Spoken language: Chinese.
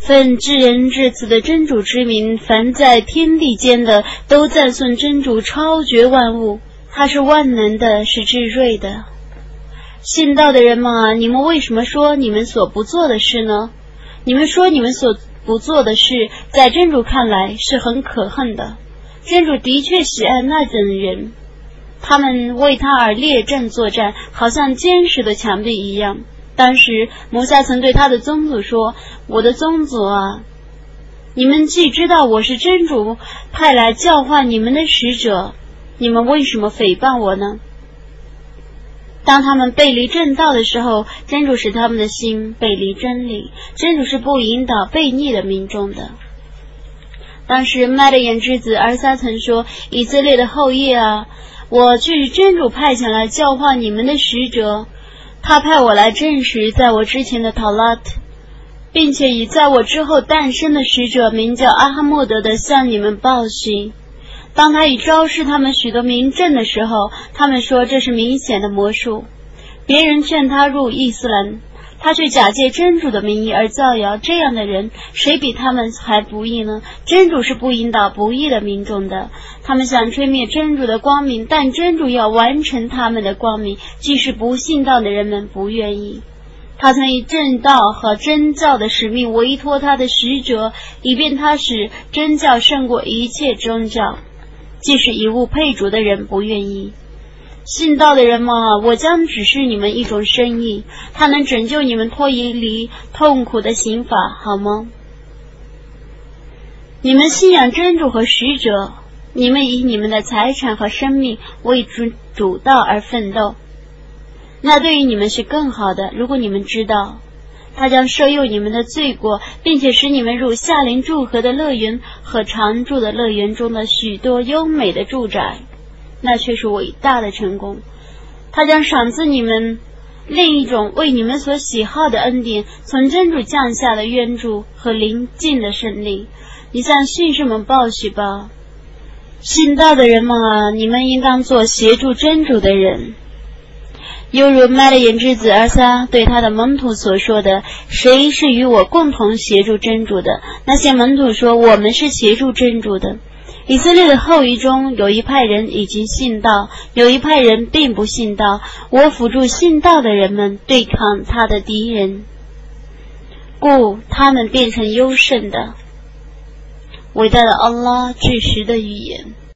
奉至仁至慈的真主之名，凡在天地间的都赞颂真主超绝万物，他是万能的，是至睿的。信道的人们啊，你们为什么说你们所不做的事呢？你们说你们所不做的事，在真主看来是很可恨的。真主的确喜爱那等人，他们为他而列阵作战，好像坚实的墙壁一样。当时，摩萨曾对他的宗祖说：“我的宗祖啊，你们既知道我是真主派来教化你们的使者，你们为什么诽谤我呢？”当他们背离正道的时候，真主使他们的心背离真理。真主是不引导悖逆的民众的。当时，麦的眼之子尔撒曾说：“以色列的后裔啊，我却是真主派遣来教化你们的使者。”他派我来证实，在我之前的塔拉特，并且以在我之后诞生的使者名叫阿哈莫德的向你们报信。当他以昭示他们许多名证的时候，他们说这是明显的魔术。别人劝他入伊斯兰。他却假借真主的名义而造谣，这样的人谁比他们还不义呢？真主是不引导不义的民众的。他们想吹灭真主的光明，但真主要完成他们的光明，即使不信道的人们不愿意。他曾以正道和真教的使命委托他的使者，以便他使真教胜过一切宗教，即使以物配主的人不愿意。信道的人们，我将指示你们一种生意，它能拯救你们脱离离痛苦的刑法，好吗？你们信仰真主和使者，你们以你们的财产和生命为主主道而奋斗，那对于你们是更好的。如果你们知道，他将赦宥你们的罪过，并且使你们入夏林祝贺的乐园和常住的乐园中的许多优美的住宅。那却是伟大的成功，他将赏赐你们另一种为你们所喜好的恩典，从真主降下的援助和临近的胜利。你向信士们报喜吧，信道的人们啊，你们应当做协助真主的人，犹如麦勒眼之子阿撒对他的门徒所说的：“谁是与我共同协助真主的？”那些门徒说：“我们是协助真主的。”以色列的后裔中有一派人已经信道，有一派人并不信道。我辅助信道的人们对抗他的敌人，故他们变成优胜的。伟大的安拉，巨石的语言。